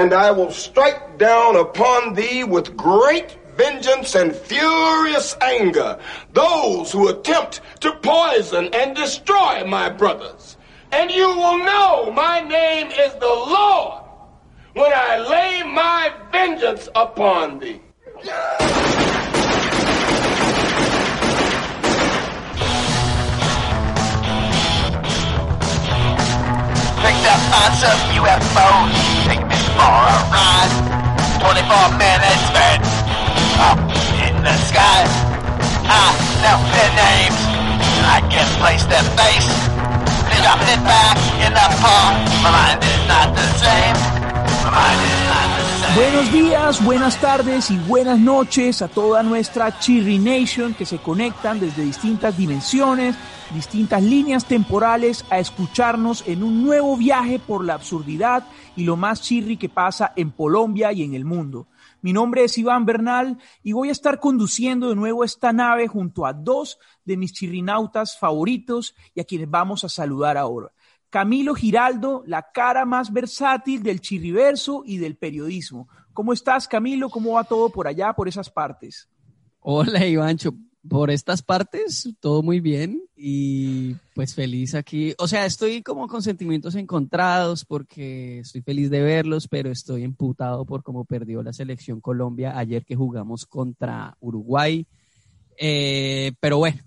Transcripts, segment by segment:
and I will strike down upon thee with great vengeance and furious anger those who attempt to poison and destroy my brothers. And you will know my name is the Lord when I lay my vengeance upon thee. Picked up on UFOs. For a ride. 24 minutes spent up in the sky. I know their names. I can place their face. They dropped it back in the park. My mind is not the same. Buenos días, buenas tardes y buenas noches a toda nuestra Chirri Nation que se conectan desde distintas dimensiones, distintas líneas temporales a escucharnos en un nuevo viaje por la absurdidad y lo más chirri que pasa en Colombia y en el mundo. Mi nombre es Iván Bernal y voy a estar conduciendo de nuevo esta nave junto a dos de mis chirrinautas favoritos y a quienes vamos a saludar ahora. Camilo Giraldo, la cara más versátil del chirriverso y del periodismo. ¿Cómo estás, Camilo? ¿Cómo va todo por allá, por esas partes? Hola, Ivancho. Por estas partes, todo muy bien y pues feliz aquí. O sea, estoy como con sentimientos encontrados porque estoy feliz de verlos, pero estoy emputado por cómo perdió la selección Colombia ayer que jugamos contra Uruguay. Eh, pero bueno,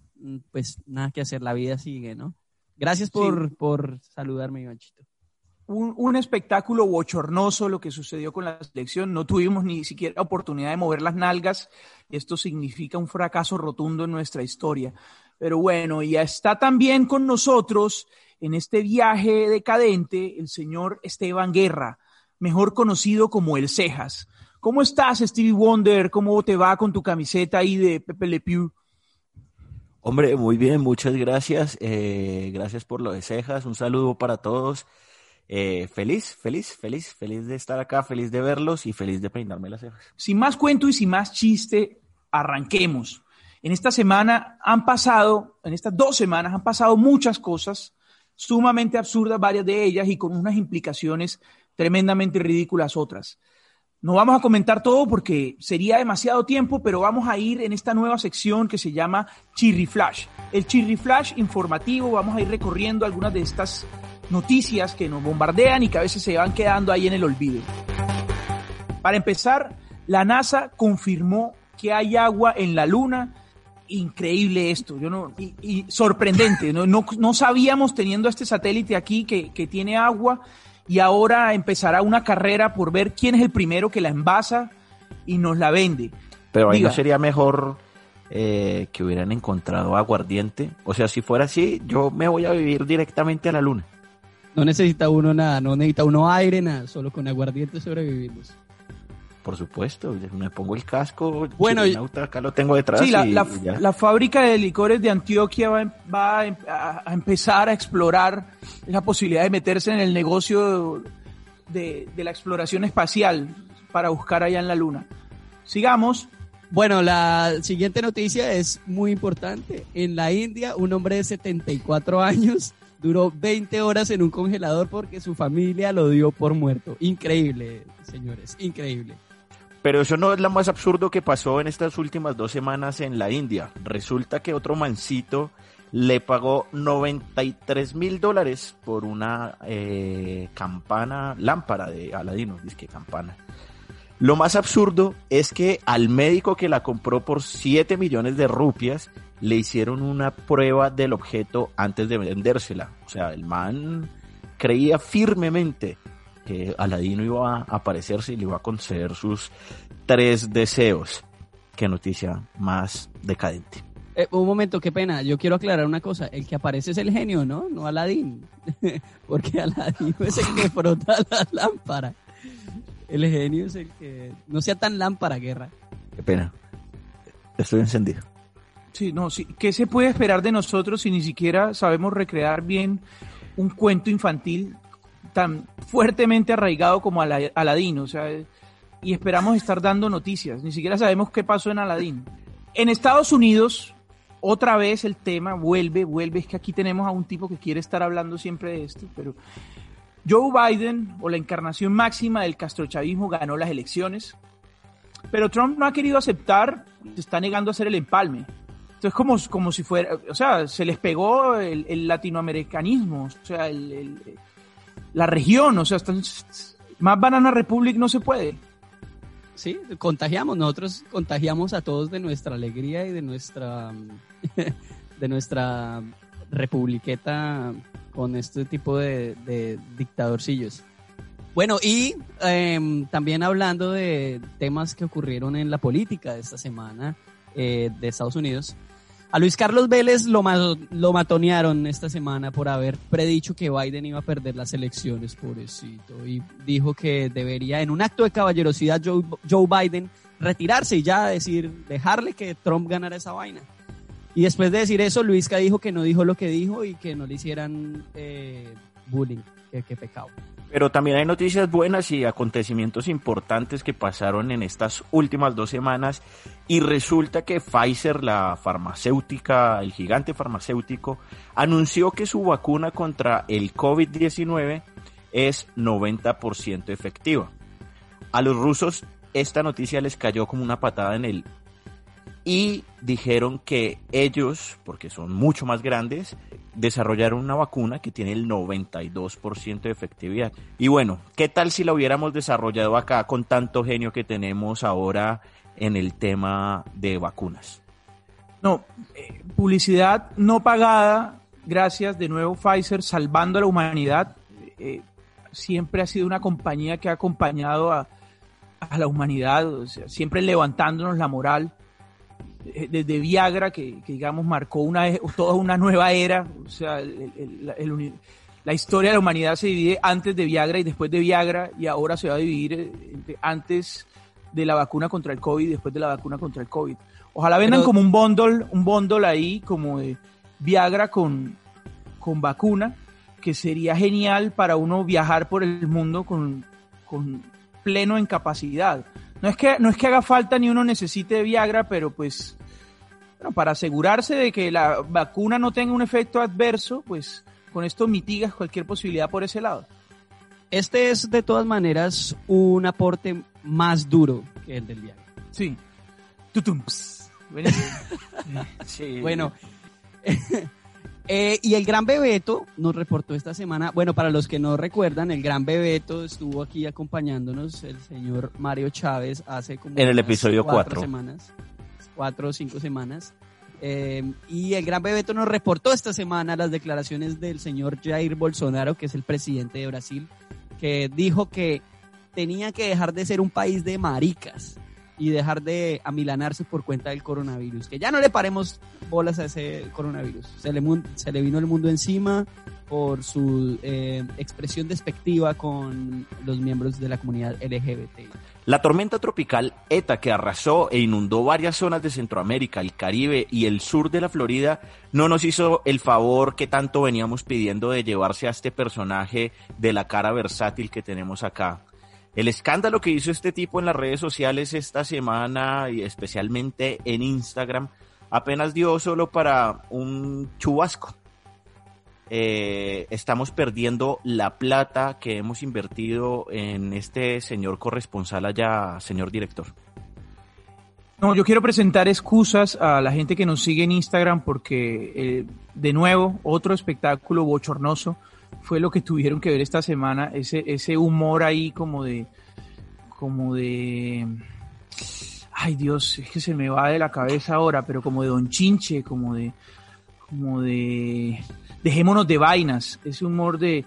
pues nada que hacer, la vida sigue, ¿no? Gracias por, por saludarme, Ivanchito. Un, un espectáculo bochornoso lo que sucedió con la selección. No tuvimos ni siquiera oportunidad de mover las nalgas. Esto significa un fracaso rotundo en nuestra historia. Pero bueno, ya está también con nosotros en este viaje decadente el señor Esteban Guerra, mejor conocido como El Cejas. ¿Cómo estás, Stevie Wonder? ¿Cómo te va con tu camiseta ahí de Pepe Le Pew? Hombre, muy bien, muchas gracias. Eh, gracias por lo de cejas. Un saludo para todos. Eh, feliz, feliz, feliz, feliz de estar acá, feliz de verlos y feliz de peinarme las cejas. Sin más cuento y sin más chiste, arranquemos. En esta semana han pasado, en estas dos semanas han pasado muchas cosas sumamente absurdas, varias de ellas, y con unas implicaciones tremendamente ridículas otras. No vamos a comentar todo porque sería demasiado tiempo, pero vamos a ir en esta nueva sección que se llama Chirri Flash. El Chirri Flash informativo, vamos a ir recorriendo algunas de estas noticias que nos bombardean y que a veces se van quedando ahí en el olvido. Para empezar, la NASA confirmó que hay agua en la Luna. Increíble esto, yo no, y, y sorprendente. No, no, sabíamos teniendo este satélite aquí que, que tiene agua y ahora empezará una carrera por ver quién es el primero que la envasa y nos la vende. Pero ahí Diga. no sería mejor eh, que hubieran encontrado aguardiente. O sea, si fuera así, yo me voy a vivir directamente a la luna. No necesita uno nada, no necesita uno aire, nada, solo con aguardiente sobrevivimos. Por supuesto, me pongo el casco. Bueno, chirinauta, acá lo tengo detrás. Sí, la, y- la- y ya. la fábrica de licores de Antioquia va, a- va a, em- a- a empezar a explorar la posibilidad de meterse en el negocio de, de la exploración espacial para buscar allá en la Luna. Sigamos. Bueno, la siguiente noticia es muy importante. En la India, un hombre de 74 años duró 20 horas en un congelador porque su familia lo dio por muerto. Increíble, señores, increíble. Pero eso no es lo más absurdo que pasó en estas últimas dos semanas en la India. Resulta que otro mancito le pagó 93 mil dólares por una eh, campana, lámpara de Aladino, dice que campana. Lo más absurdo es que al médico que la compró por 7 millones de rupias le hicieron una prueba del objeto antes de vendérsela. O sea, el man creía firmemente que Aladino iba a aparecerse y le iba a conceder sus tres deseos. Qué noticia más decadente. Eh, un momento, qué pena. Yo quiero aclarar una cosa. El que aparece es el genio, ¿no? No Aladín. Porque Aladín es el que frota la lámpara. El genio es el que... No sea tan lámpara, guerra. Qué pena. Estoy encendido. Sí, no, sí. ¿Qué se puede esperar de nosotros si ni siquiera sabemos recrear bien un cuento infantil tan fuertemente arraigado como Aladín? O sea, y esperamos estar dando noticias. Ni siquiera sabemos qué pasó en Aladín. En Estados Unidos, otra vez el tema vuelve, vuelve. Es que aquí tenemos a un tipo que quiere estar hablando siempre de esto, pero Joe Biden, o la encarnación máxima del castrochavismo, ganó las elecciones, pero Trump no ha querido aceptar, se está negando a hacer el empalme. Entonces, como, como si fuera, o sea, se les pegó el, latinoamericanismo, o sea, la región, o sea, están, más Banana Republic no se puede. Sí, contagiamos, nosotros contagiamos a todos de nuestra alegría y de nuestra, de nuestra republiqueta con este tipo de, dictadorcillos. Bueno, y em, también hablando de temas que ocurrieron en la política esta semana eh, de Estados Unidos, a Luis Carlos Vélez lo, lo matonearon esta semana por haber predicho que Biden iba a perder las elecciones, pobrecito. Y dijo que debería, en un acto de caballerosidad, Joe, Joe Biden retirarse y ya decir, dejarle que Trump ganara esa vaina. Y después de decir eso, Luisca dijo que no dijo lo que dijo y que no le hicieran eh, bullying. Qué, pecado. Pero también hay noticias buenas y acontecimientos importantes que pasaron en estas últimas dos semanas y resulta que Pfizer, la farmacéutica, el gigante farmacéutico, anunció que su vacuna contra el COVID-19 es 90% efectiva. A los rusos esta noticia les cayó como una patada en el y dijeron que ellos, porque son mucho más grandes, desarrollaron una vacuna que tiene el 92% de efectividad. Y bueno, ¿qué tal si la hubiéramos desarrollado acá con tanto genio que tenemos ahora en el tema de vacunas? No, eh, publicidad no pagada, gracias de nuevo Pfizer, salvando a la humanidad. Eh, siempre ha sido una compañía que ha acompañado a, la humanidad, siempre levantándonos la moral eh, desde Viagra, que, digamos marcó una, toda una nueva era, o sea, la historia de la humanidad se divide antes de Viagra y después de Viagra, y ahora se va a dividir eh, antes de la vacuna contra el COVID y después de la vacuna contra el COVID. Ojalá vendan como un bundle, un bundle ahí como de Viagra con, con vacuna, que sería genial para uno viajar por el mundo con, con pleno en capacidad. No es que, no es que haga falta ni uno necesite Viagra, pero pues para asegurarse de que la vacuna no tenga un efecto adverso, pues con esto mitigas cualquier posibilidad por ese lado. Este es de todas maneras un aporte más duro que el del Viagra. Sí. sí. Bueno, Eh, y el Gran Bebeto nos reportó esta semana, bueno, para los que no recuerdan, el Gran Bebeto estuvo aquí acompañándonos el señor Mario Chávez hace como... En el episodio cuatro semanas, cuatro o cinco semanas. Eh, y el Gran Bebeto nos reportó esta semana las declaraciones del señor Jair Bolsonaro, que es el presidente de Brasil, que dijo que tenía que dejar de ser un país de maricas y dejar de amilanarse por cuenta del coronavirus. Que ya no le paremos bolas a ese coronavirus. Se le, se le vino el mundo encima por su eh, expresión despectiva con los miembros de la comunidad LGBT. La tormenta tropical ETA que arrasó e inundó varias zonas de Centroamérica, el Caribe y el sur de la Florida no nos hizo el favor que tanto veníamos pidiendo de llevarse a este personaje de la cara versátil que tenemos acá. El escándalo que hizo este tipo en las redes sociales esta semana y especialmente en Instagram apenas dio solo para un chubasco. Eh, estamos perdiendo la plata que hemos invertido en este señor corresponsal allá, señor director. No, yo quiero presentar excusas a la gente que nos sigue en Instagram porque, eh, de nuevo, otro espectáculo bochornoso fue lo que tuvieron que ver esta semana, ese, ese humor ahí como de, como de, ay Dios, es que se me va de la cabeza ahora, pero como de Don Chinche, como de, como de, dejémonos de vainas, ese humor de...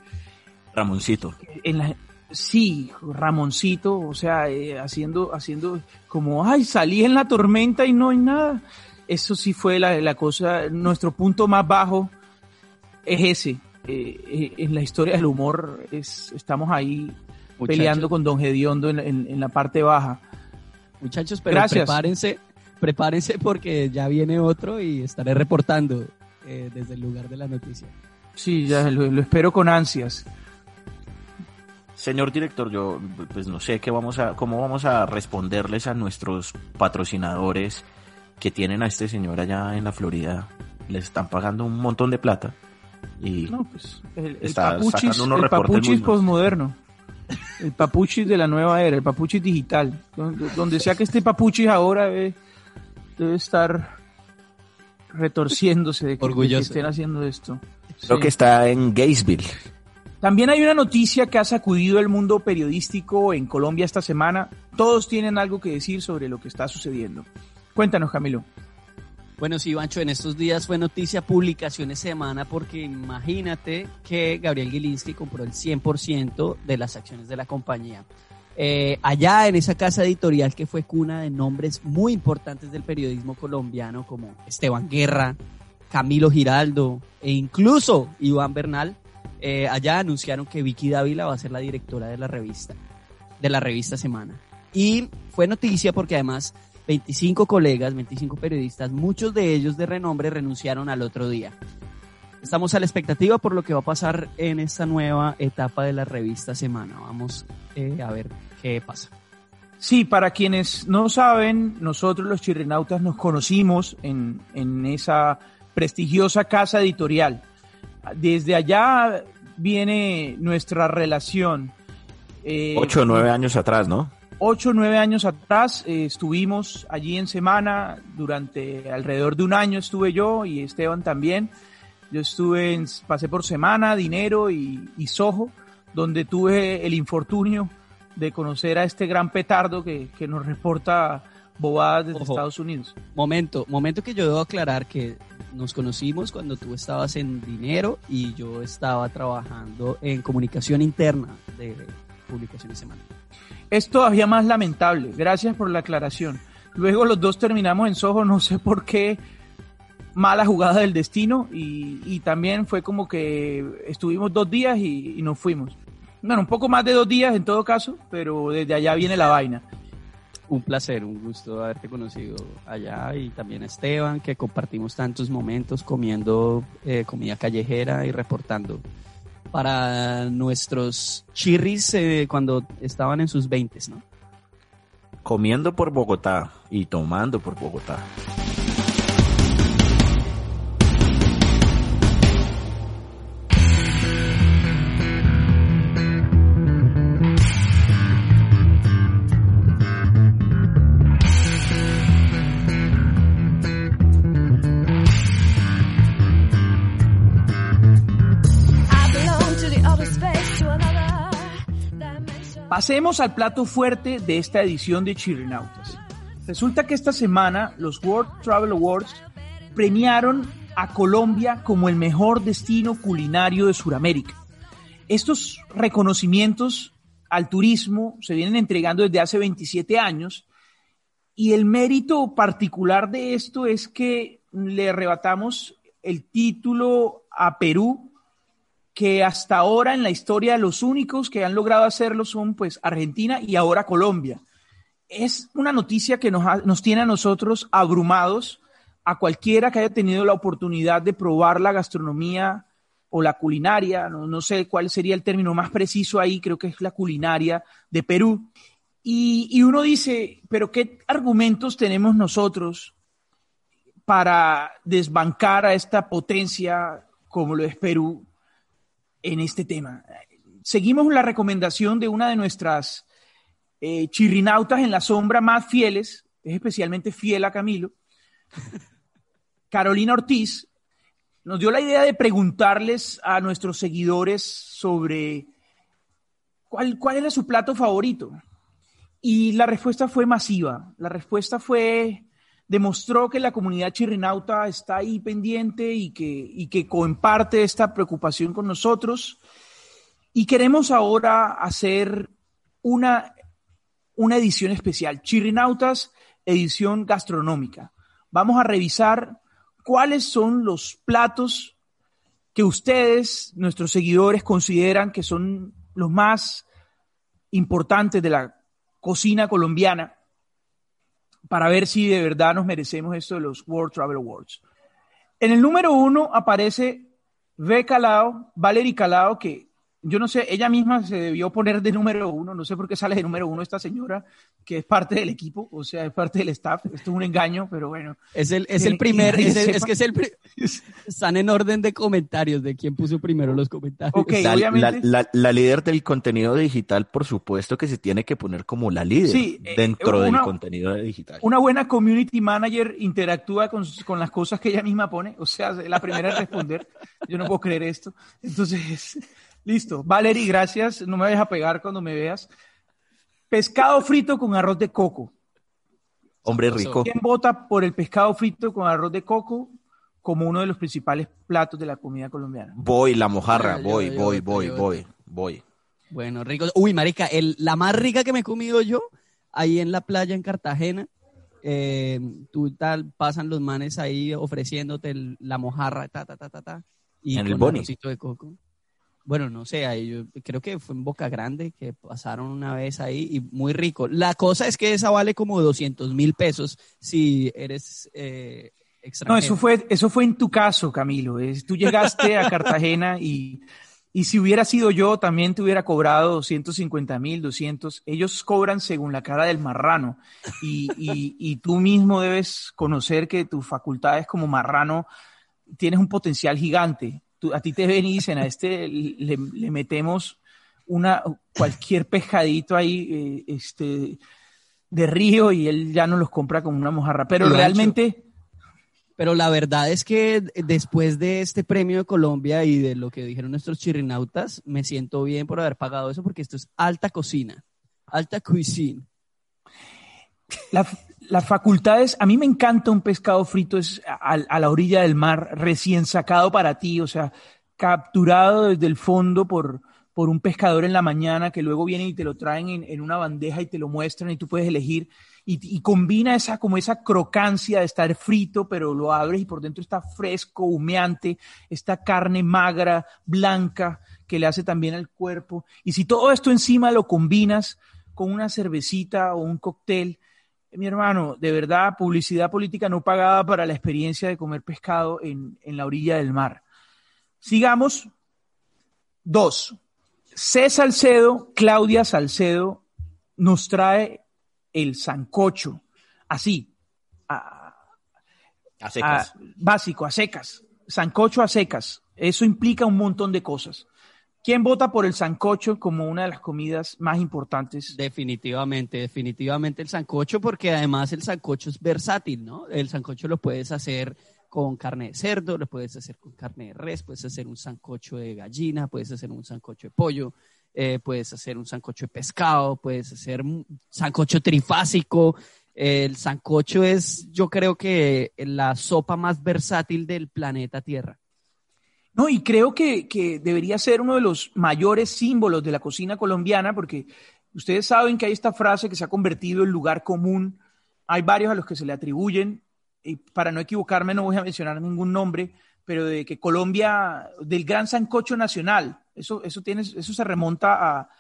Ramoncito. En la, sí, Ramoncito, o sea, eh, haciendo, haciendo como, ay, salí en la tormenta y no hay nada. Eso sí fue la, la cosa, nuestro punto más bajo es ese, eh, eh, en la historia del humor es, estamos ahí peleando con Don Gediondo en, la parte baja. Muchachos, pero prepárense, prepárense porque ya viene otro y estaré reportando eh, desde el lugar de la noticia. Sí, ya lo, espero con ansias. Señor director, yo pues no sé qué vamos a, cómo vamos a responderles a nuestros patrocinadores que tienen a este señor allá en la Florida. Les están pagando un montón de plata Y No, pues el, el Está papuchis, sacando unos el papuchis. El de la nueva era, el papuchis digital. Donde, donde sea que esté papuchis ahora debe, debe estar retorciéndose de que, de que Orgulloso. estén haciendo esto. creo Sí. que está en Gainesville. También hay una noticia que ha sacudido el mundo periodístico en Colombia esta semana. Todos tienen algo que decir sobre lo que está sucediendo. Cuéntanos, Camilo. Bueno, sí, Bancho, en estos días fue noticia publicaciones semana porque imagínate que Gabriel Gilinski compró el 100% de las acciones de la compañía. Eh, allá en esa casa editorial que fue cuna de nombres muy importantes del periodismo colombiano como Esteban Guerra, Camilo Giraldo e incluso Iván Bernal, eh, allá anunciaron que Vicky Dávila va a ser la directora de la revista, de la revista Semana. Y fue noticia porque además 25 colegas, 25 periodistas, muchos de ellos de renombre renunciaron al otro día. Estamos a la expectativa por lo que va a pasar en esta nueva etapa de la revista Semana. Vamos eh, a ver qué pasa. Sí, para quienes no saben, nosotros los chirrenautas nos conocimos en, en esa prestigiosa casa editorial. Desde allá viene nuestra relación. Eh, Ocho o nueve años atrás, ¿no? Ocho o nueve años atrás eh, estuvimos allí en semana, durante alrededor de un año estuve yo y Esteban también. Yo estuve, en, pasé por semana, dinero y, y Soho, donde tuve el infortunio de conocer a este gran petardo que, que nos reporta bobadas desde Ojo. Estados Unidos. Momento, momento que yo debo aclarar que nos conocimos cuando tú estabas en dinero y yo estaba trabajando en comunicación interna de publicaciones Semana. Es todavía más lamentable. Gracias por la aclaración. Luego los dos terminamos en Soho, no sé por qué. Mala jugada del destino y, y también fue como que estuvimos dos días y, y nos fuimos. Bueno, un poco más de dos días en todo caso, pero desde allá viene la vaina. Un placer, un gusto haberte conocido allá y también a Esteban, que compartimos tantos momentos comiendo eh, comida callejera y reportando para nuestros chirris eh, cuando estaban en sus 20, ¿no? Comiendo por Bogotá y tomando por Bogotá. Pasemos al plato fuerte de esta edición de Chirrinautas. Resulta que esta semana los World Travel Awards premiaron a Colombia como el mejor destino culinario de Sudamérica. Estos reconocimientos al turismo se vienen entregando desde hace 27 años y el mérito particular de esto es que le arrebatamos el título a Perú que hasta ahora en la historia los únicos que han logrado hacerlo son pues Argentina y ahora Colombia. Es una noticia que nos, ha- nos tiene a nosotros abrumados, a cualquiera que haya tenido la oportunidad de probar la gastronomía o la culinaria, no, no sé cuál sería el término más preciso ahí, creo que es la culinaria de Perú. Y, y uno dice, pero ¿qué argumentos tenemos nosotros para desbancar a esta potencia como lo es Perú en este tema. Seguimos la recomendación de una de nuestras eh, chirrinautas en la sombra más fieles, es especialmente fiel a Camilo, Carolina Ortiz, nos dio la idea de preguntarles a nuestros seguidores sobre cuál, cuál era su plato favorito. Y la respuesta fue masiva. La respuesta fue, demostró que la comunidad chirrinauta está ahí pendiente y que, y que comparte esta preocupación con nosotros. Y queremos ahora hacer una, una edición especial, Chirrinautas, edición gastronómica. Vamos a revisar cuáles son los platos que ustedes, nuestros seguidores, consideran que son los más importantes de la cocina colombiana para ver si de verdad nos merecemos esto de los World Travel Awards. En el número uno aparece V. Calao, Valerie Calao, que yo no sé, ella misma se debió poner de número uno, no sé por qué sale de número uno esta señora, que es parte del equipo, o sea, es parte del staff. Esto es un engaño, pero bueno. Es el, es el primer, que nadie es, el- es sepa. que es el, están en orden de comentarios de quién puso primero los comentarios. Ok, La, obviamente. la- la- la líder del contenido digital, por supuesto que se tiene que poner como la líder Sí, eh, dentro del contenido digital. Una buena community manager interactúa con, con las cosas que ella misma pone, o sea, la primera en responder. Yo no puedo creer esto. Entonces, listo. Valerie, gracias. No me vayas a pegar cuando me veas. Pescado frito con arroz de coco. Hombre rico. ¿Quién vota por el pescado frito con arroz de coco como uno de los principales platos de la comida colombiana? Voy, la mojarra, Ah, yo- voy, yo voy, voy, yo voy, voy. Bueno, rico. Uy, marica, el, la más rica que me he comido yo, ahí en la playa en Cartagena, eh, tú tal, pasan los manes ahí ofreciéndote el- la mojarra, ta, ta, ta, ta, ta. Y En el Boni. de coco. Bueno, no sé, ahí yo creo que fue en Boca Grande que pasaron una vez ahí y muy rico. La cosa es que esa vale como 200 mil pesos si eres eh, extranjero. No, eso fue, eso fue en tu caso, Camilo. Es- tú llegaste a Cartagena y, y si hubiera sido yo, también te hubiera cobrado 250 mil, 200. Ellos cobran según la cara del marrano. Y, y, y tú mismo debes conocer que tus facultades como marrano tienes un potencial gigante. Tú- a ti te ven y dicen, a este le, le metemos una, cualquier pescadito ahí, eh, este, de río y él ya no los compra como una mojarra. Pero Lo realmente... Pero la verdad es que después de este premio de Colombia y de lo que dijeron nuestros chirinautas, me siento bien por haber pagado eso porque esto es alta cocina, alta cuisine. La- las facultades, a mí me encanta un pescado frito es a, la orilla del mar, recién sacado para ti, o sea, capturado desde el fondo por, por un pescador en la mañana que luego vienen y te lo traen en, en una bandeja y te lo muestran y tú puedes elegir y, y combina esa como esa crocancia de estar frito, pero lo abres y por dentro está fresco, humeante, esta carne magra, blanca, que le hace también al cuerpo. Y si todo esto encima lo combinas con una cervecita o un cóctel, mi hermano, de verdad, publicidad política no pagada para la experiencia de comer pescado en, en la orilla del mar. Sigamos. Dos. C. Salcedo, Claudia Salcedo, nos trae el sancocho. Así. a- A secas. a- básico, a secas. Sancocho a secas. Eso implica un montón de cosas. ¿Quién vota por el sancocho como una de las comidas más importantes? Definitivamente, definitivamente el sancocho, porque además el sancocho es versátil, ¿no? El sancocho lo puedes hacer con carne de cerdo, lo puedes hacer con carne de res, puedes hacer un sancocho de gallina, puedes hacer un sancocho de pollo, eh, puedes hacer un sancocho de pescado, puedes hacer un sancocho trifásico. El sancocho es, yo creo que la sopa más versátil del planeta Tierra. No, y creo que, que debería ser uno de los mayores símbolos de la cocina colombiana, porque ustedes saben que hay esta frase que se ha convertido en lugar común. Hay varios a los que se le atribuyen, y para no equivocarme no voy a mencionar ningún nombre, pero de que Colombia, del gran sancocho nacional, eso, eso, tiene, eso se remonta a,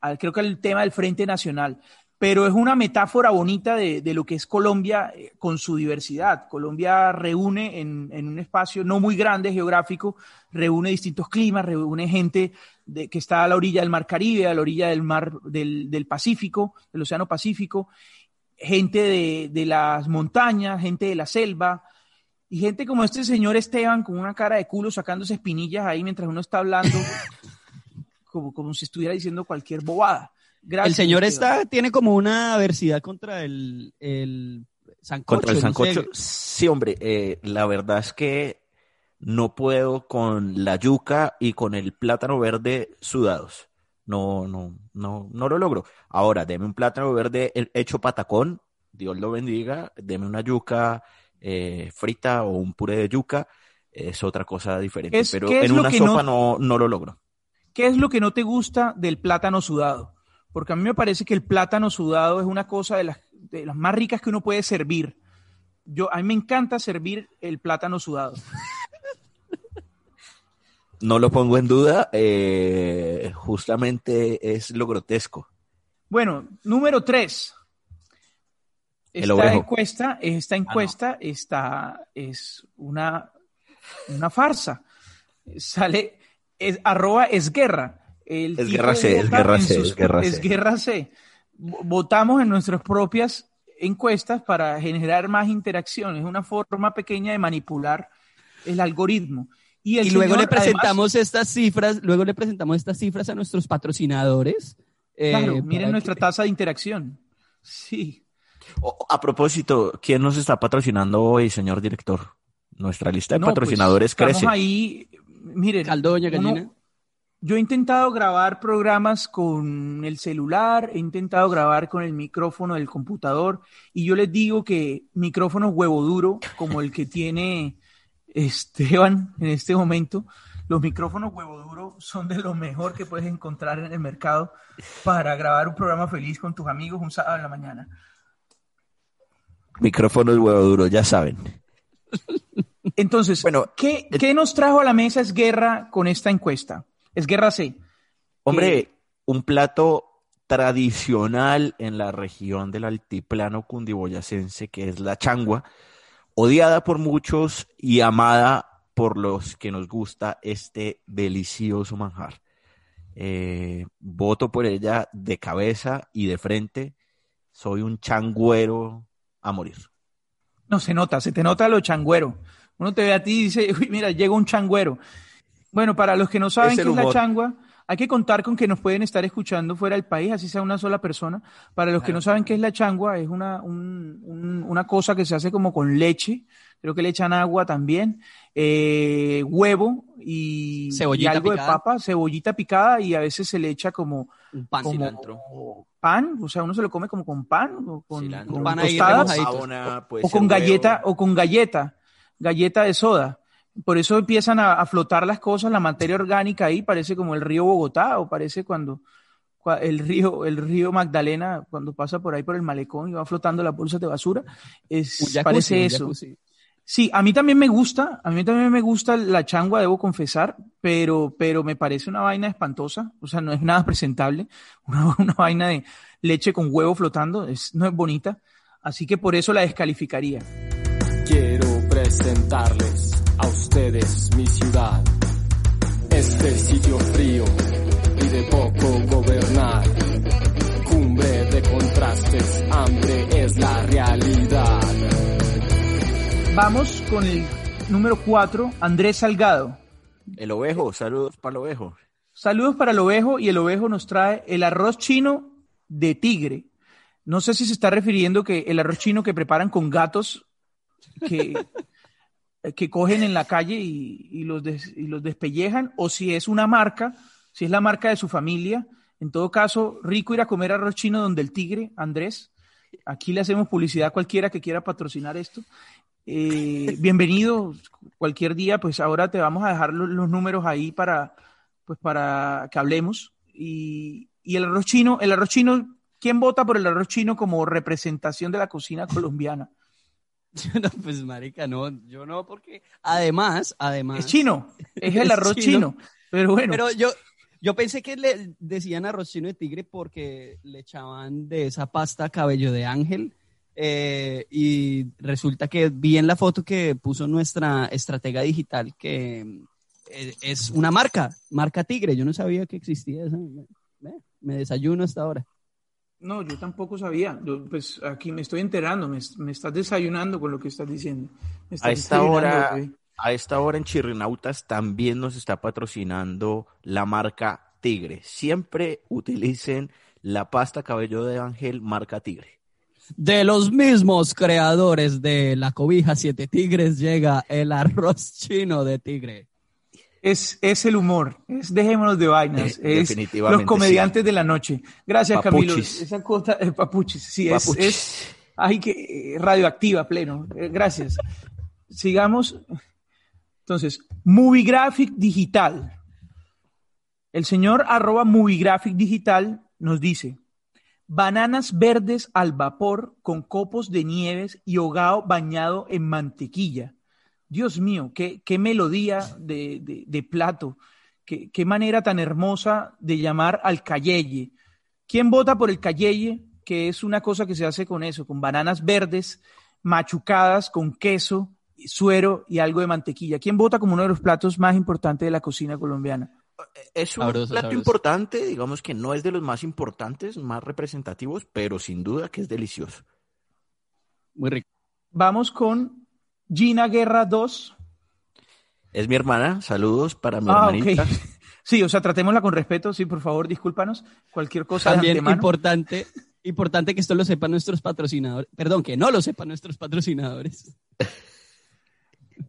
a, creo que al tema del Frente Nacional, pero es una metáfora bonita de, de lo que es Colombia eh, con su diversidad. Colombia reúne en, en, un espacio no muy grande geográfico, reúne distintos climas, reúne gente de, que está a la orilla del Mar Caribe, a la orilla del Mar del, del Pacífico, del Océano Pacífico, gente de, de las montañas, gente de la selva, y gente como este señor Esteban con una cara de culo sacándose espinillas ahí mientras uno está hablando, como, como si estuviera diciendo cualquier bobada. Gracias, el señor está, tiene como una aversidad contra el, el sancocho. Contra el sancocho. No sé. Sí, hombre, eh, la verdad es que no puedo con la yuca y con el plátano verde sudados. No, no, no, no lo logro. Ahora, deme un plátano verde hecho patacón, Dios lo bendiga, deme una yuca eh, frita o un puré de yuca, es otra cosa diferente. Es, pero en una sopa no, no, no lo logro. ¿Qué es lo que no te gusta del plátano sudado? Porque a mí me parece que el plátano sudado es una cosa de las, de las más ricas que uno puede servir. Yo, a mí me encanta servir el plátano sudado. No lo pongo en duda, eh, justamente es lo grotesco. Bueno, número tres. Esta encuesta, esta encuesta está, es una, una farsa. Sale, es, arroba es guerra. El Es guerra C, es guerra C, sus- es guerra es C. guerra C. Vo- Votamos en nuestras propias encuestas para generar más interacción. Es una forma pequeña de manipular el algoritmo. Y, el Y luego señor, le presentamos estas cifras, luego le presentamos estas cifras a nuestros patrocinadores. eh, claro, miren que- nuestra tasa de interacción. Sí. A propósito, ¿quién nos está patrocinando hoy, señor director? Nuestra lista de No, pues, patrocinadores estamos crece. ahí, miren. Caldoña, uno- gallina. Yo he intentado grabar programas con el celular, he intentado grabar con el micrófono del computador y yo les digo que micrófonos huevo duro, como el que tiene Esteban en este momento, los micrófonos huevo duro son de lo mejor que puedes encontrar en el mercado para grabar un programa feliz con tus amigos un sábado en la mañana. Micrófonos huevo duro, ya saben. Entonces, Bueno, ¿qué, qué nos trajo a la mesa es guerra con esta encuesta? Es guerra C. Hombre, un plato tradicional en la región del altiplano cundiboyacense, que es la changua, odiada por muchos y amada por los que nos gusta este delicioso manjar. Eh, voto por ella de cabeza y de frente. Soy un changuero a morir. No, se nota, se te nota lo changüero. Uno te ve a ti y dice, uy, mira, llega un changüero. Bueno, para los que no saben Es qué es la changua, hay que contar con que nos pueden estar escuchando fuera del país, así sea una sola persona. Para los que no saben qué es la changua, es una, un- un- una cosa que se hace como con leche, creo que le echan agua también, eh, huevo y, y Cebollita algo picada. de papa, cebollita picada y a veces se le echa como, Un pan como cilantro. pan, o sea, uno se lo come como con pan o con, Cilantro. con Pan ahí tostadas puede o con huevo. galleta o con galleta, galleta de soda. Por eso empiezan a, a flotar las cosas, la materia orgánica ahí parece como el río Bogotá o parece cuando cua- el río el río Magdalena cuando pasa por ahí por el malecón y va flotando las bolsas de basura, es parece eso. Sí, a mí también me gusta, a mí también me gusta la changua, debo confesar, pero, pero me parece una vaina espantosa, o sea, no es nada presentable, una, una vaina de leche con huevo flotando, es, no es bonita, así que por eso la descalificaría. Quiero presentarles a ustedes mi ciudad. Este sitio frío y de poco gobernar. Cumbre de contrastes, hambre es la realidad. Vamos con el número 4, Andrés Salgado. El ovejo, saludos para el ovejo. Saludos para el ovejo y el ovejo nos trae el arroz chino de tigre. No sé si se está refiriendo que el arroz chino que preparan con gatos que, que cogen en la calle y, y los des- y los despellejan o si es una marca, si es la marca de su familia. En todo caso, rico ir a comer arroz chino donde el tigre, Andrés. Aquí le hacemos publicidad a cualquiera que quiera patrocinar esto. Eh, bienvenido cualquier día, pues ahora te vamos a dejar los, los números ahí para, pues para que hablemos. Y, y el arroz chino, el arroz chino, ¿quién vota por el arroz chino como representación de la cocina colombiana? No, pues marica, no, yo no, porque además, además. Es chino, es el Es arroz chino. chino. Pero bueno, Pero yo, yo pensé que le decían arroz chino de tigre porque le echaban de esa pasta cabello de ángel. eh, y resulta que vi en la foto que puso nuestra estratega digital que eh, es una marca, marca tigre. Yo no sabía que existía esa. Me, me desayuno hasta ahora. No, yo tampoco sabía. Yo, pues aquí me estoy enterando, me, me estás desayunando con lo que estás diciendo. Me estás A esta hora, a esta hora en Chirrinautas también nos está patrocinando la marca Tigre. Siempre utilicen la pasta cabello de ángel marca Tigre. De los mismos creadores de la cobija Siete Tigres llega el arroz chino de tigre. Es, es el humor, es dejémonos de vainas, Eh, es definitivamente, los comediantes de la noche. Gracias, Camilo. Esa cosa, eh, papuchis, sí, es, Papuchis. es ay, que eh, radioactiva, pleno. Eh, gracias. Sigamos. Entonces, Movie Graphic Digital. El señor arroba Movie Graphic Digital nos dice, bananas verdes al vapor con copos de nieves y hogao bañado en mantequilla. Dios mío, qué, qué melodía de, de- de plato, qué, qué manera tan hermosa de llamar al cayeye. ¿Quién vota por el cayeye? Que es una cosa que se hace con eso, con bananas verdes machucadas, con queso, suero y algo de mantequilla. ¿Quién vota como uno de los platos más importantes de la cocina colombiana? Es un Sabroso, plato sabroso. importante, digamos que no es de los más importantes, más representativos, pero sin duda que es delicioso. Muy rico. Vamos con Gina Guerra 2. Es mi hermana, saludos para mi Ah, hermanita. Sí, o sea, tratémosla con respeto, sí, por favor, discúlpanos. Cualquier cosa de También antemano. importante, importante que esto lo sepan nuestros patrocinadores. Perdón, que no lo sepan nuestros patrocinadores.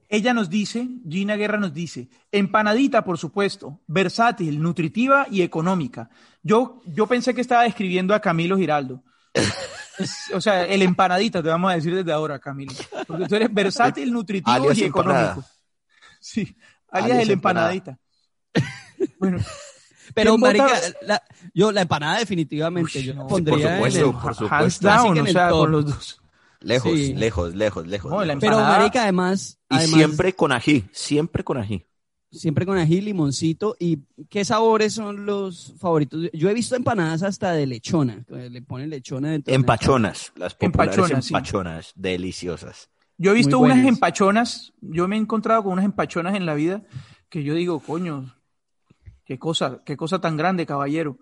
Ella nos dice, Gina Guerra nos dice, empanadita, por supuesto, versátil, nutritiva y económica. Yo, yo pensé que estaba escribiendo a Camilo Giraldo. O sea, el empanadita, te vamos a decir desde ahora, Camilo. Porque tú eres versátil, nutritivo Alias y empanada. económico. Sí, alias, Alias el empanada. empanadita. Bueno, Pero, marica, la, yo la empanada definitivamente, yo no, pondría por en supuesto, el- por supuesto. hands down, en o el sea, top. con los dos. Lejos, Sí. lejos, lejos, lejos. No, la lejos. Pero, marica, además, Y además, siempre con ají, siempre con ají. Siempre con ají, limoncito. ¿Y qué sabores son los favoritos? Yo he visto empanadas hasta de lechona, le ponen lechona dentro. Empachonas, las populares Empachonas, sí. empachonas, deliciosas. Yo he visto Muy unas buenas. empachonas, yo me he encontrado con unas empachonas en la vida que yo digo, coño, qué cosa, qué cosa tan grande, caballero.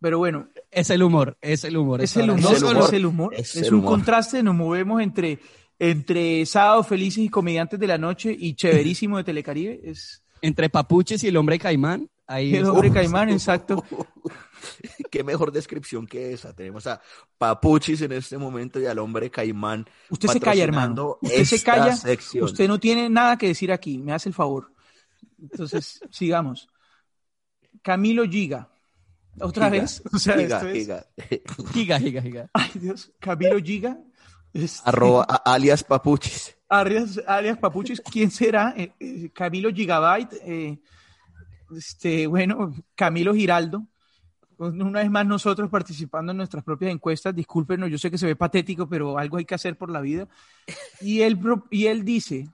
Pero bueno, Es el humor, es el humor. es el humor, Es el humor. es el humor. Es Es, el un humor. contraste, nos movemos entre, entre sábados felices y comediantes de la noche y chéverísimo de Telecaribe. Es Entre papuches y el hombre caimán. Ahí el hombre caimán, exacto. Qué mejor descripción que esa. Tenemos a Papuchis en este momento y al hombre caimán. Usted se calla, hermano. Usted se calla. sección. Usted no tiene nada que decir aquí, me hace el favor. Entonces, sigamos. Camilo Giga. ¿Otra Giga, vez? O sea, giga, esto es- giga. Giga, giga, giga. Ay, Dios. Camilo Giga. Este, Arroba alias Papuchis. alias, alias Papuchis. ¿Quién será? Eh, eh, Camilo Gigabyte. eh, este, bueno, Camilo Giraldo. Una vez más nosotros participando en nuestras propias encuestas. Discúlpenos, yo sé que se ve patético, pero algo hay que hacer por la vida. Y él, y él dice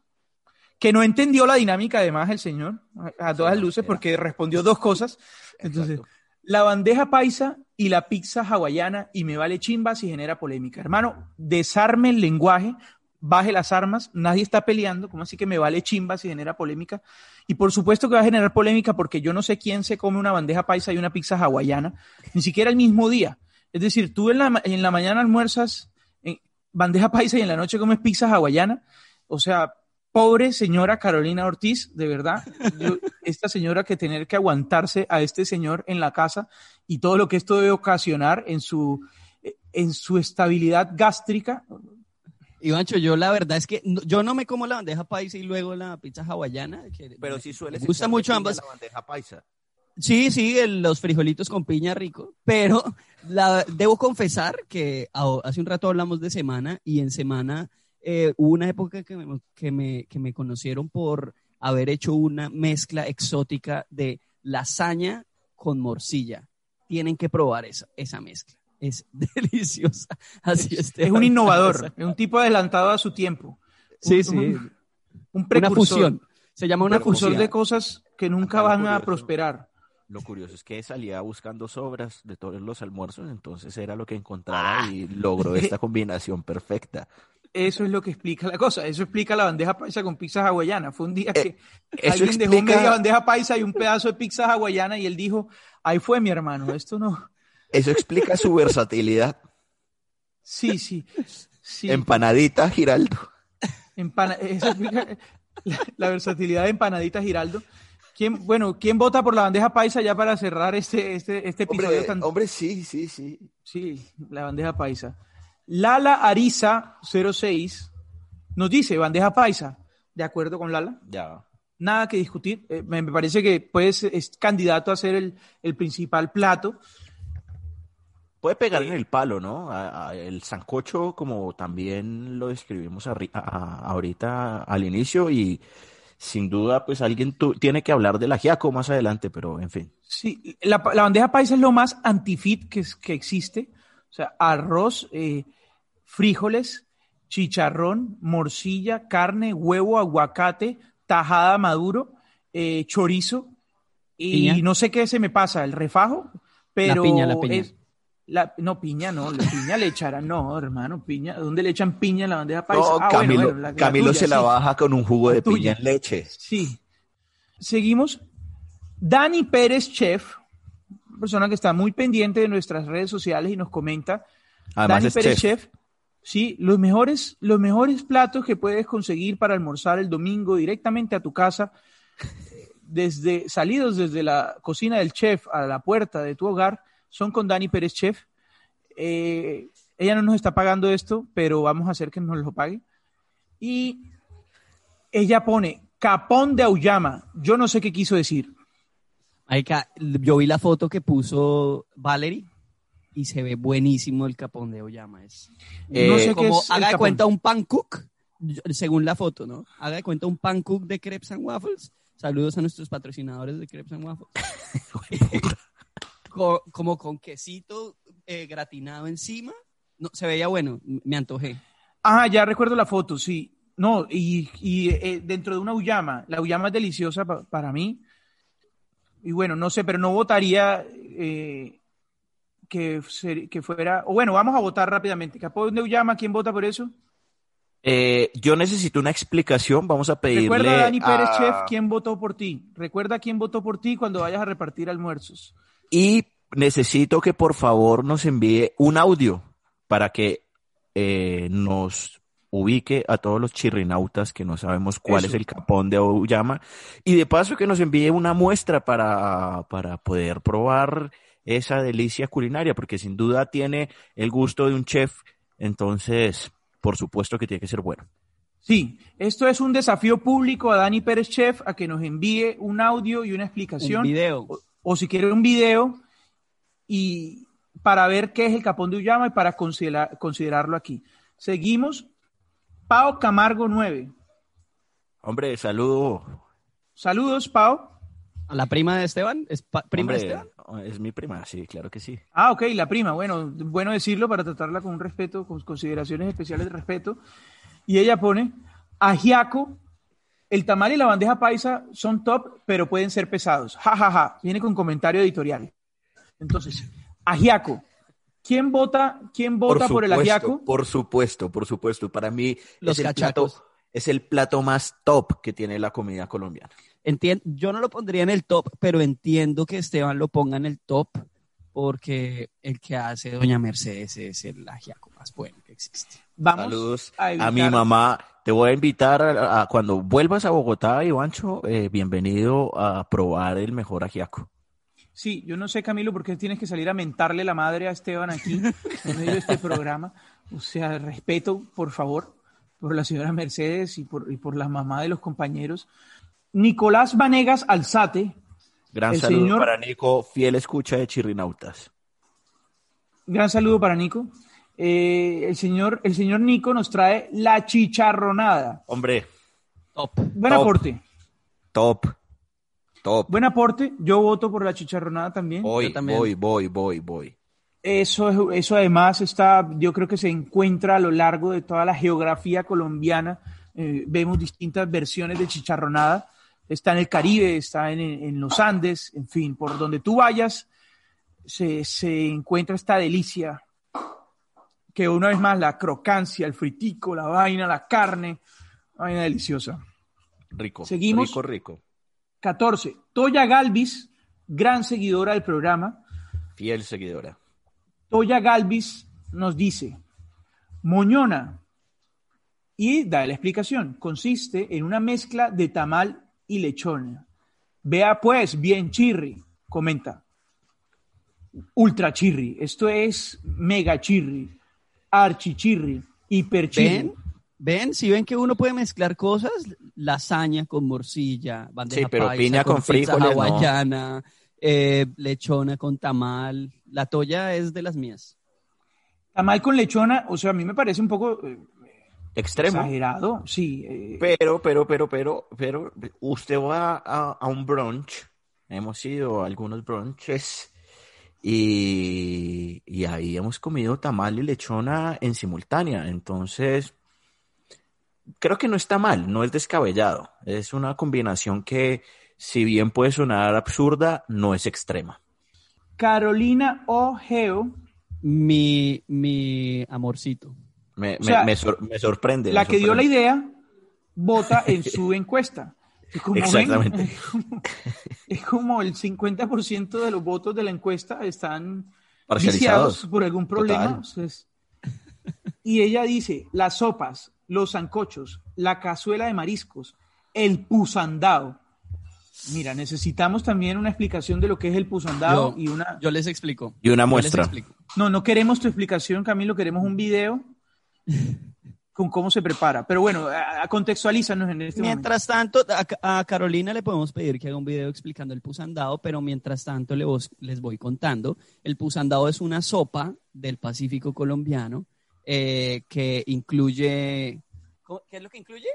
que no entendió la dinámica además el señor, a, a todas luces, porque respondió dos cosas. Entonces, Exacto. la bandeja paisa y la pizza hawaiana y me vale chimba si genera polémica. Hermano, desarme el lenguaje, baje las armas, nadie está peleando, ¿cómo así que me vale chimba si genera polémica? Y por supuesto que va a generar polémica porque yo no sé quién se come una bandeja paisa y una pizza hawaiana, ni siquiera el mismo día. Es decir, tú en la, en la mañana almuerzas eh, bandeja paisa y en la noche comes pizza hawaiana. O sea, pobre señora Carolina Ortiz, de verdad. Yo- esta señora que tener que aguantarse a este señor en la casa y todo lo que esto debe ocasionar en su, en su estabilidad gástrica. Ivancho, yo la verdad es que no- yo no me como la bandeja paisa y luego la pizza hawaiana. que Pero me- sí suele me gusta mucho ambas. La bandeja paisa. Sí, sí, el- los frijolitos con piña rico, pero la, debo confesar que a- hace un rato hablamos de semana y en semana eh, hubo una época que me, que, me, que me conocieron por haber hecho una mezcla exótica de lasaña con morcilla. Tienen que probar esa, esa mezcla. Es deliciosa. Así Es un innovador, es un tipo adelantado a su tiempo. Sí, Un- sí. Un, un Una fusión. Se llama un una precursor fusión. de cosas que nunca Acá van a prosperar. Lo curioso es que salía buscando sobras de todos los almuerzos, entonces era lo que encontraba y logró esta combinación perfecta. Eso es lo que explica la cosa. Eso explica la bandeja paisa con pizza hawaiana. Fue un día que Eh, eso alguien dejó explica- media bandeja paisa y un pedazo de pizza hawaiana y él dijo, ahí fue mi hermano, esto no. Eso explica su versatilidad. Sí, sí. sí. Empanadita, Giraldo. Empana- Eso explica la, la versatilidad de empanadita Giraldo. ¿Quién, bueno, ¿quién vota por la bandeja paisa ya para cerrar este, este, este episodio Hombre, tan... hombre, sí, sí, sí. Sí, la bandeja paisa. Lala Ariza 06 nos dice bandeja paisa. De acuerdo con Lala. Ya. Nada que discutir. Eh, me, me parece que pues, es candidato a ser el, el principal plato. Puede pegar en el palo, ¿no? A- a- el sancocho, como también lo describimos a- a- ahorita al inicio, y sin duda, pues alguien tu- tiene que hablar del ajiaco más adelante, pero en fin. Sí, la, la bandeja paisa es lo más antifit que, es- que existe. O sea, arroz, eh, frijoles, chicharrón, morcilla, carne, huevo, aguacate, tajada maduro, eh, chorizo y Piña. no sé qué se me pasa, el refajo, pero piña, la piña. es- la- no, piña no, la piña le echarán, no, hermano, piña, ¿dónde le echan piña en la bandeja paisa? No, Ah, Camilo, bueno, la Camilo tuya, se la sí. baja con un jugo de tuya. piña en leche. Sí. Seguimos. Dani Pérez Chef, una persona que está muy pendiente de nuestras redes sociales y nos comenta. Además Dani es Pérez chef. Chef. Sí, los mejores, los mejores platos que puedes conseguir para almorzar el domingo directamente a tu casa, desde salidos desde la cocina del chef a la puerta de tu hogar, son con Dani Pérez Chef. Eh, ella no nos está pagando esto, pero vamos a hacer que nos lo pague. Y ella pone capón de Auyama. Yo no sé qué quiso decir. Yo vi la foto que puso Valerie y se ve buenísimo el capón de Oyama. Es Eh, no sé qué como haga de cuenta un pancook, según la foto, ¿no? Haga de cuenta un pancook de crepes and waffles. Saludos a nuestros patrocinadores de crepes and waffles. Co- como con quesito eh, gratinado encima. No, se veía bueno, me antojé. Ah, ya recuerdo la foto, sí. No, y, y, eh, dentro de una Auyama, la Auyama es deliciosa pa- para mí. Y bueno, no sé, pero no votaría eh, que, ser- que fuera. O bueno, vamos a votar rápidamente. Capón de Auyama, ¿quién vota por eso? Eh, yo necesito una explicación. Vamos a pedirle Recuerda, Dani Pérez a- Chef, quién votó por ti. Recuerda quién votó por ti cuando vayas a repartir almuerzos. Y necesito que por favor nos envíe un audio para que eh, nos ubique a todos los chirrinautas que no sabemos cuál Eso. es el capón de Auyama. Y de paso que nos envíe una muestra para, para poder probar esa delicia culinaria, porque sin duda tiene el gusto de un chef. Entonces, por supuesto que tiene que ser bueno. Sí, esto es un desafío público a Dani Pérez Chef a que nos envíe un audio y una explicación. Un video. o, o si quiere un video y para ver qué es el capón de Ullama y para considera- considerarlo aquí. Seguimos. Pau Camargo 9. Hombre, saludo. Saludos, Pau. ¿A la prima de Esteban? ¿Es prima de Esteban? es mi prima, sí, claro que sí. Ah, ok, la prima. Bueno, bueno decirlo para tratarla con un respeto, con consideraciones especiales de respeto. Y ella pone, ajiaco, el tamal y la bandeja paisa son top, pero pueden ser pesados. Ja, ja, ja. Viene con comentario editorial. Entonces, ajiaco. ¿Quién vota, quién vota por, el ajiaco? Por supuesto, por supuesto. Para mí Los es el, plato, es el plato más top que tiene la comida colombiana. Entien- yo no lo pondría en el top, pero entiendo que Esteban lo ponga en el top porque el que hace Doña Mercedes es el ajiaco más bueno que existe. Vamos Saludos a, a, mi mamá. Te voy a invitar a, a- cuando vuelvas a Bogotá, Ivancho, eh, bienvenido a probar el mejor ajiaco. Sí, yo no sé, Camilo, por qué tienes que salir a mentarle la madre a Esteban aquí en medio de este programa. O sea, respeto, por favor, por la señora Mercedes y por, y por la mamá de los compañeros. Nicolás Vanegas Alzate, Gran El saludo señor- para Nico, fiel escucha de Chirrinautas. gran saludo para Nico. Eh, el, señor, el señor Nico nos trae la chicharronada. Hombre, Top. Buen Top. aporte, top, top. buen aporte. Yo voto por la chicharronada también. voy, yo también. voy, voy, voy, voy. Eso, es- eso además está, yo creo que se encuentra a lo largo de toda la geografía colombiana. Eh, vemos distintas versiones de chicharronada. Está en el Caribe, está en, en los Andes, en fin, por donde tú vayas, se, se encuentra esta delicia. Que una vez más, la crocancia, el fritico, la vaina, la carne, vaina deliciosa. Rico. Seguimos. Rico, rico. 14. Toya Galvis, gran seguidora del programa. Fiel seguidora. Toya Galvis nos dice, moñona, y da la explicación, consiste en una mezcla de tamal y lechona. Vea pues, bien chirri, comenta. Ultra chirri, esto es mega chirri, archi chirri, hiper chirri. ¿Ven? ¿Ven? Si ven que uno puede mezclar cosas, lasaña con morcilla, bandeja Sí, pero paisa piña con frijoles, no. hawaiana, eh, lechona con tamal. La toya es de las mías. Tamal con lechona, o sea, a mí me parece un poco eh, Extremo. exagerado, sí. eh, Pero, pero, pero, pero, pero, usted va a, a un brunch, hemos ido a algunos brunches y, y ahí hemos comido tamal y lechona en simultánea, entonces creo que no está mal, no es descabellado, es una combinación que si bien puede sonar absurda, no es extrema. Carolina Ojeo, Mi, mi amorcito. Me, O sea, me- me sor- me sorprende. la me que dio la idea, vota en su encuesta. Que como ven, Exactamente. es como- es como el 50% de los votos de la encuesta están Parcializados. por algún problema. Total. O sea, es- Y ella dice, las sopas, los zancochos, la cazuela de mariscos, el pusandao. Mira, necesitamos también una explicación de lo que es el pusandao Yo, y una... yo les explico. Y una muestra. No, no queremos tu explicación, Camilo, queremos un video con cómo se prepara. Pero bueno, a- a- contextualízanos en este momento. Mientras tanto, a, a Carolina le podemos pedir que haga un video explicando el pusandao, pero mientras tanto le vos- les voy contando. El pusandao es una sopa del Pacífico colombiano eh, que incluye... ¿Cómo- ¿Qué es lo que incluye?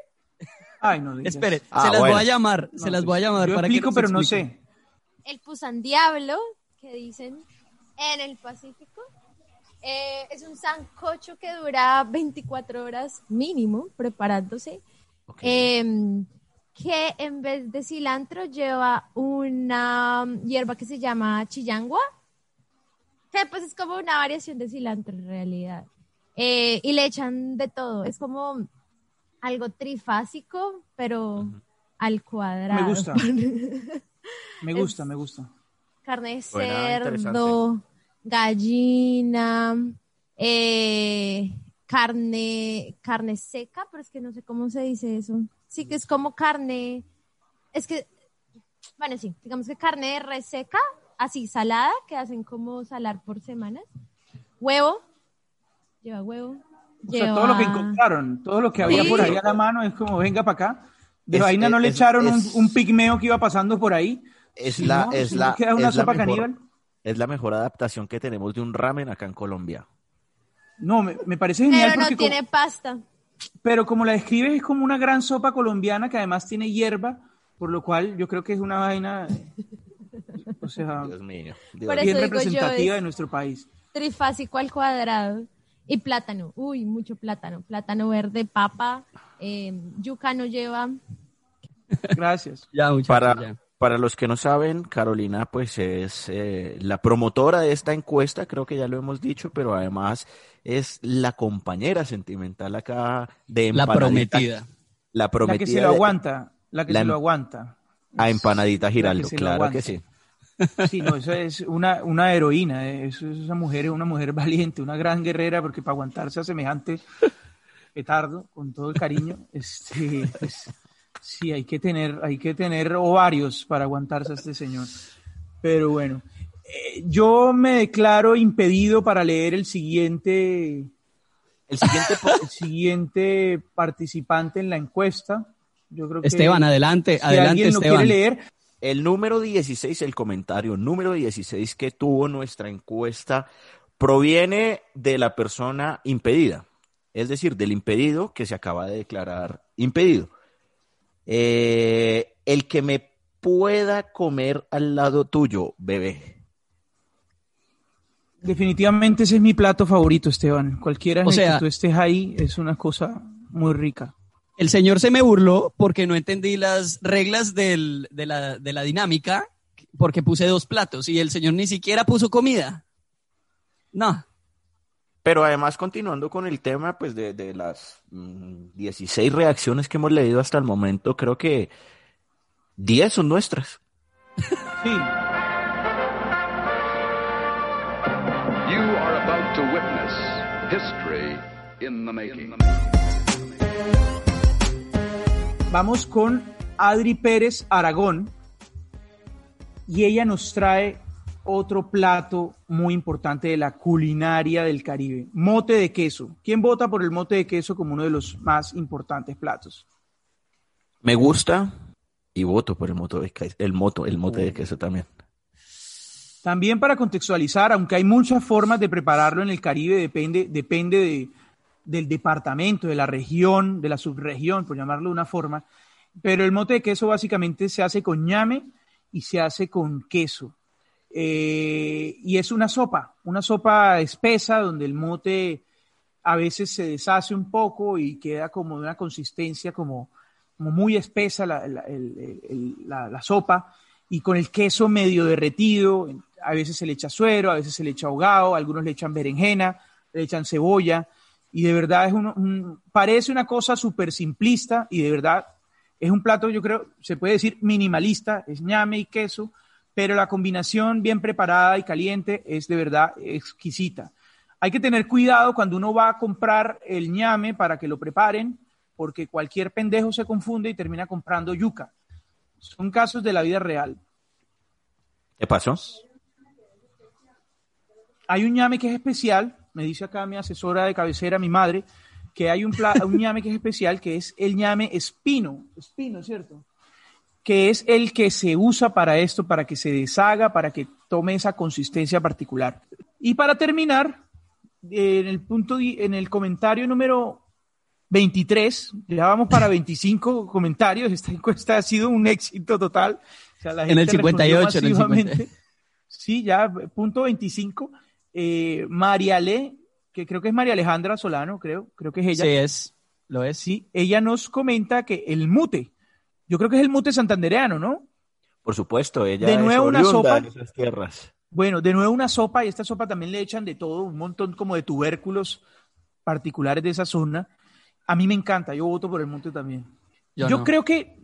Ay, no digas. Espere, Ah, se las bueno. voy a llamar, No, se las pues, voy a llamar Yo para explico, que pero no sé. El Pusandiablo, que dicen en el Pacífico, eh, es un sancocho que dura 24 horas mínimo preparándose, em, que en vez de cilantro lleva una hierba que se llama chillangua, que pues es como una variación de cilantro en realidad. Eh, y le echan de todo, es como algo trifásico, pero al cuadrado. Me gusta. Me gusta, me gusta. carne de cerdo, gallina, eh, carne, carne seca, pero es que no sé cómo se dice eso. Sí que es como carne, es que, bueno, sí, digamos que carne de res seca, así salada, que hacen como salar por semanas. Huevo, lleva huevo. O sea, todo lo que encontraron, todo lo que había Sí. por ahí a la mano es como, venga para acá. De Es- vaina no le es- echaron un, es- un pigmeo que iba pasando por ahí. Es la, no, es la, queda una es la sopa mejor, caníbal. Es la mejor adaptación que tenemos de un ramen acá en Colombia. No, me, me parece genial Pero no porque como- tiene pasta. pero como la describes es como una gran sopa colombiana que además tiene hierba, por lo cual yo creo que es una vaina, o sea, Dios mío. Dios bien representativa es- de nuestro país. trifásico al cuadrado y plátano, uy, mucho plátano, plátano verde, papa, eh, yuca no lleva, Gracias. Ya, muchachos, Para, ya. Para los que no saben, Carolina pues es eh, la promotora de esta encuesta, creo que ya lo hemos dicho, pero además es la compañera sentimental acá de La Empanadita. prometida. La prometida. La que se lo aguanta, la que la se em- lo aguanta. a Empanadita que Giraldo, claro que sí. Sí, no, eso es una, una heroína, eh, es esa mujer es una mujer valiente, una gran guerrera, porque para aguantarse a semejante petardo, con todo el cariño, este, pues, sí, hay que tener, hay que tener ovarios para aguantarse a este señor. Pero bueno, eh, yo me declaro impedido para leer el siguiente, El siguiente el siguiente participante en la encuesta. Yo creo que Esteban, adelante, si adelante, alguien lo Esteban. quiere leer, El número 16, el comentario número 16 que tuvo nuestra encuesta proviene de la persona impedida, es decir, del impedido que se acaba de declarar impedido. Eh, el que me pueda comer al lado tuyo, bebé. Definitivamente ese es mi plato favorito, Esteban. Cualquiera en el que tú estés ahí es una cosa muy rica. El señor se me burló porque no entendí las reglas del- de, la, de la dinámica, porque puse dos platos y el señor ni siquiera puso comida. No, Pero además, continuando con el tema, pues de, de las mm, 16 reacciones que hemos leído hasta el momento, creo que 10 son nuestras. Sí, You are about to witness history in the making. vamos con Adri Pérez Aragón y ella nos trae otro plato muy importante de la culinaria del Caribe, mote de queso. ¿Quién vota por el mote de queso como uno de los más importantes platos? Me gusta y voto por el moto de queso, el moto, el mote de queso también. También para contextualizar, aunque hay muchas formas de prepararlo en el Caribe, depende, depende de- del departamento, de la región, de la subregión, por llamarlo de una forma. Pero el mote de queso básicamente se hace con ñame y se hace con queso. Eh, y es una sopa, una sopa espesa donde el mote a veces se deshace un poco y queda como de una consistencia como, muy espesa la, sopa y con el queso medio derretido. A veces se le echa suero, a veces se le echa ahogado, algunos le echan berenjena, le echan cebolla y de verdad es un- parece una cosa súper simplista y de verdad Es un plato, yo creo, se puede decir minimalista, es ñame y queso, pero la combinación bien preparada y caliente es de verdad exquisita. Hay que tener cuidado cuando uno va a comprar el ñame para que lo preparen, porque cualquier pendejo se confunde y termina comprando yuca. Son casos de la vida real. ¿Qué pasó? Hay un ñame que es especial, me dice acá mi asesora de cabecera, mi madre, que hay un, un ñame que es especial, que es el ñame espino, espino, ¿cierto? Que es el que se usa para esto, para que se deshaga, para que tome esa consistencia particular. Y para terminar, en el punto, en el comentario número 23, ya vamos para 25 comentarios, esta encuesta ha sido un éxito total. O sea, la En el gente respondió 58, en el masivamente. 50. Sí, ya, punto 25. Eh, María Le, que creo que es María Alejandra Solano, creo, creo que es ella. Sí, es, lo es. Sí, ella nos comenta que el mute, yo creo que es el mute santandereano, ¿no? Por supuesto, ella De nuevo es una sopa. de esas tierras. Bueno, de nuevo una sopa, y esta sopa también le echan de todo, un montón como de tubérculos particulares de esa zona. A mí me encanta, yo voto por el mute también. Yo Yo, no. creo que,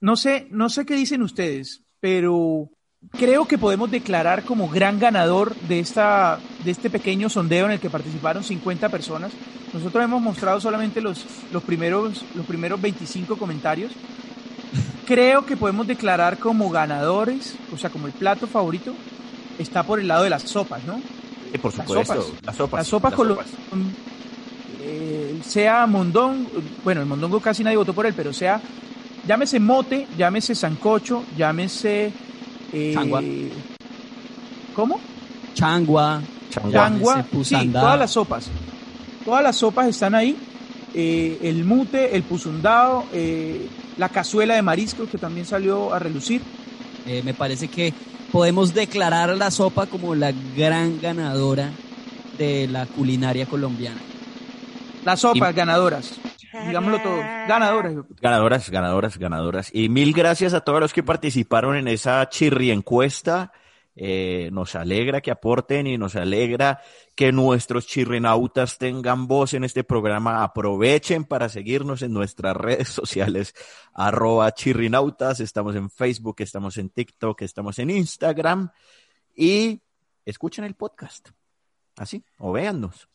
no sé, no sé qué dicen ustedes, pero creo que podemos declarar como gran ganador de, esta, de este pequeño sondeo en el que participaron 50 personas. Nosotros hemos mostrado solamente los, los, primeros, los primeros 25 comentarios. Creo que podemos declarar como ganadores, o sea, como el plato favorito, está por el lado de las sopas, ¿no? Sí, por Las supuesto. sopas. Las sopas. Las sopas las con lo- sopas. eh, sea mondongo, bueno, el mondongo casi nadie votó por él, pero sea, llámese mote, llámese sancocho, llámese... eh, Changua. ¿Cómo? Changua, Changua. Sí, todas las sopas. Todas las sopas están ahí. Eh, el mute, el pusundao, eh, la cazuela de mariscos que también salió a relucir. Eh, me parece que podemos declarar a la sopa como la gran ganadora de la culinaria colombiana. Las sopas ganadoras. Digámoslo todo. Ganadoras. Ganadoras, ganadoras, ganadoras. Y mil gracias a todos los que participaron en esa chirri encuesta. Eh, nos alegra que aporten y nos alegra que nuestros chirrinautas tengan voz en este programa. Aprovechen para seguirnos en nuestras redes sociales, arroba chirrinautas. Estamos en Facebook, estamos en TikTok, estamos en Instagram y escuchen el podcast. Así, o véannos.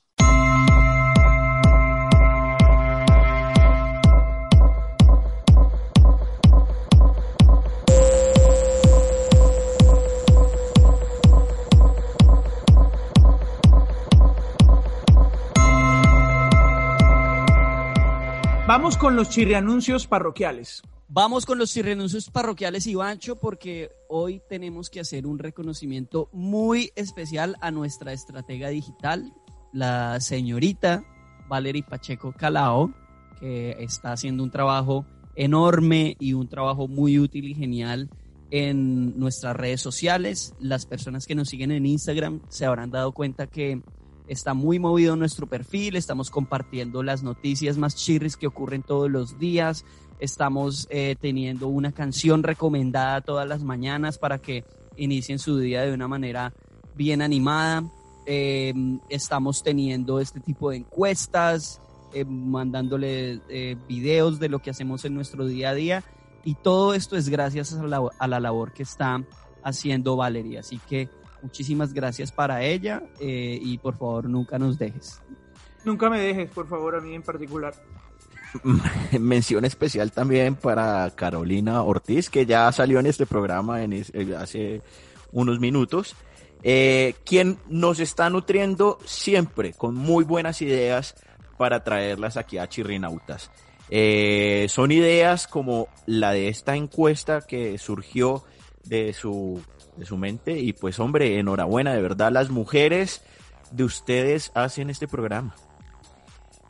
Vamos con los chirrianuncios parroquiales. Vamos con los renuncios parroquiales, Ivancho, porque hoy tenemos que hacer un reconocimiento muy especial a nuestra estratega digital, la señorita Valerie Pacheco Calao, que está haciendo un trabajo enorme y un trabajo muy útil y genial en nuestras redes sociales. Las personas que nos siguen en Instagram se habrán dado cuenta que está muy movido nuestro perfil, estamos compartiendo las noticias más chirris que ocurren todos los días, estamos eh, teniendo una canción recomendada todas las mañanas para que inicien su día de una manera bien animada. Eh, estamos teniendo este tipo de encuestas, eh, mandándole eh, videos de lo que hacemos en nuestro día a día y todo esto es gracias a la, a la labor que está haciendo Valeria. Así que muchísimas gracias para ella eh, y por favor nunca nos dejes. Nunca me dejes, por favor, a mí en particular. Mención especial también para Carolina Ortiz, que ya salió en este programa en es- eh, hace unos minutos, eh, quien nos está nutriendo siempre con muy buenas ideas para traerlas aquí a Chirrinautas. Eh, son ideas como la de esta encuesta que surgió de su, de su mente y pues hombre, enhorabuena, de verdad las mujeres de ustedes hacen este programa.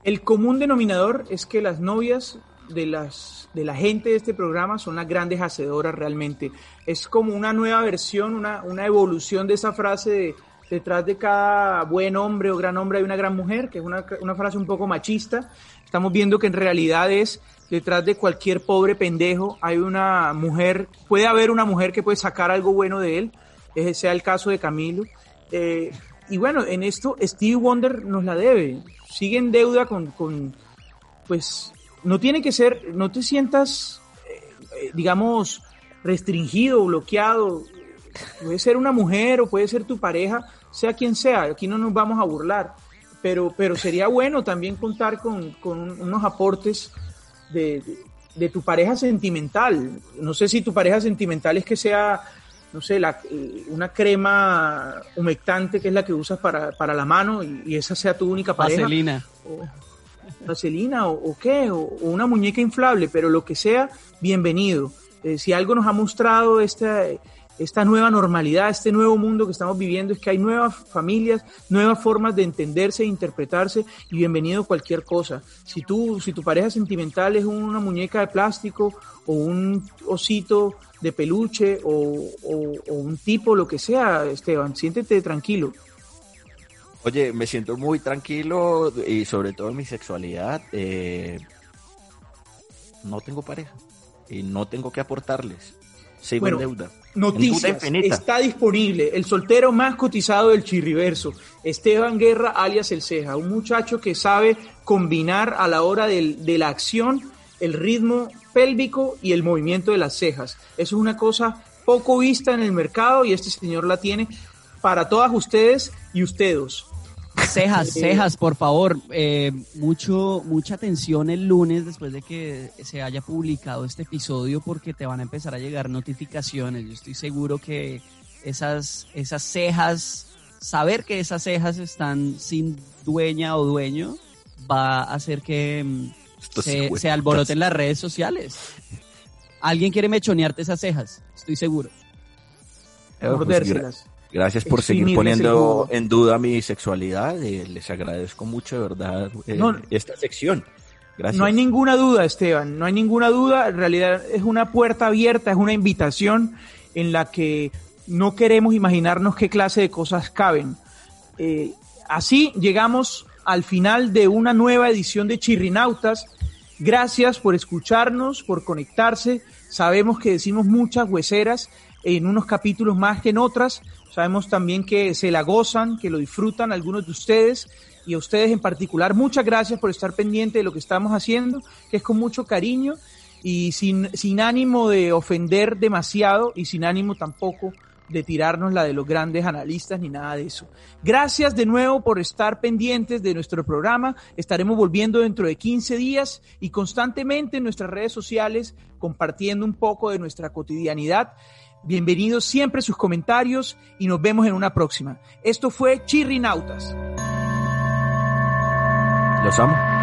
El común denominador es que las novias de, las, de la gente de este programa son las grandes hacedoras realmente. Es como una nueva versión, una, una evolución de esa frase de detrás de cada buen hombre o gran hombre hay una gran mujer, que es una, una frase un poco machista. Estamos viendo que en realidad es detrás de cualquier pobre pendejo hay una mujer, puede haber una mujer que puede sacar algo bueno de él, ese sea el caso de Camilo. Eh, y bueno, en esto Stevie Wonder nos la debe, sigue en deuda con, con pues no tiene que ser, no te sientas eh, digamos, restringido, bloqueado. Puede ser una mujer o puede ser tu pareja, sea quien sea, aquí no nos vamos a burlar, pero, pero sería bueno también contar con, con unos aportes de, de- de tu pareja sentimental. No sé si tu pareja sentimental es que sea, no sé, la, eh, una crema humectante que es la que usas para, para la mano y, y esa sea tu única pareja Vaselina. vaselina o, o qué, o, o una muñeca inflable, pero lo que sea, bienvenido. Eh, si algo nos ha mostrado esta, esta nueva normalidad, este nuevo mundo que estamos viviendo, es que hay nuevas familias, nuevas formas de entenderse e interpretarse, y bienvenido cualquier cosa. Si tú, si tu pareja sentimental es una muñeca de plástico, o un osito de peluche, o, o- un tipo, lo que sea, Esteban, siéntete tranquilo. Oye, me siento muy tranquilo y sobre todo en mi sexualidad. eh, no tengo pareja y no tengo que aportarles. Sigo Bueno, en deuda. En deuda Noticias. Está disponible el soltero más cotizado del Chirriverso, Esteban Guerra, alias El Ceja, un muchacho que sabe combinar a la hora del- de la acción el ritmo pélvico y el movimiento de las cejas. Eso es una cosa poco vista en el mercado y este señor la tiene para todas ustedes y ustedes. Cejas, cejas, por favor. eh, mucho, mucha atención el lunes después de que se haya publicado este episodio porque te van a empezar a llegar notificaciones. Yo estoy seguro que esas, esas cejas, saber que esas cejas están sin dueña o dueño va a hacer que mm, se, se alboroten las redes sociales. Alguien quiere mechonearte esas cejas, estoy seguro. Eh, pues, Mordérselas. Gracias por seguir poniendo en duda mi sexualidad. eh, les agradezco mucho, de verdad, eh, No. esta sección. Gracias. No hay ninguna duda, Esteban, no hay ninguna duda. En realidad es una puerta abierta, es una invitación en la que no queremos imaginarnos qué clase de cosas caben. Eh, así llegamos al final de una nueva edición de Chirrinautas. Gracias por escucharnos, por conectarse. Sabemos que decimos muchas hueseras en unos capítulos más que en otras. Sabemos también que se la gozan, que lo disfrutan algunos de ustedes y a ustedes en particular. Muchas gracias por estar pendiente de lo que estamos haciendo, que es con mucho cariño y sin, sin ánimo de ofender demasiado y sin ánimo tampoco de tirarnos la de los grandes analistas ni nada de eso. Gracias de nuevo por estar pendientes de nuestro programa. Estaremos volviendo dentro de 15 días y constantemente en nuestras redes sociales compartiendo un poco de nuestra cotidianidad. Bienvenidos siempre sus comentarios y nos vemos en una próxima. Esto fue Chirrinautas. Los amo.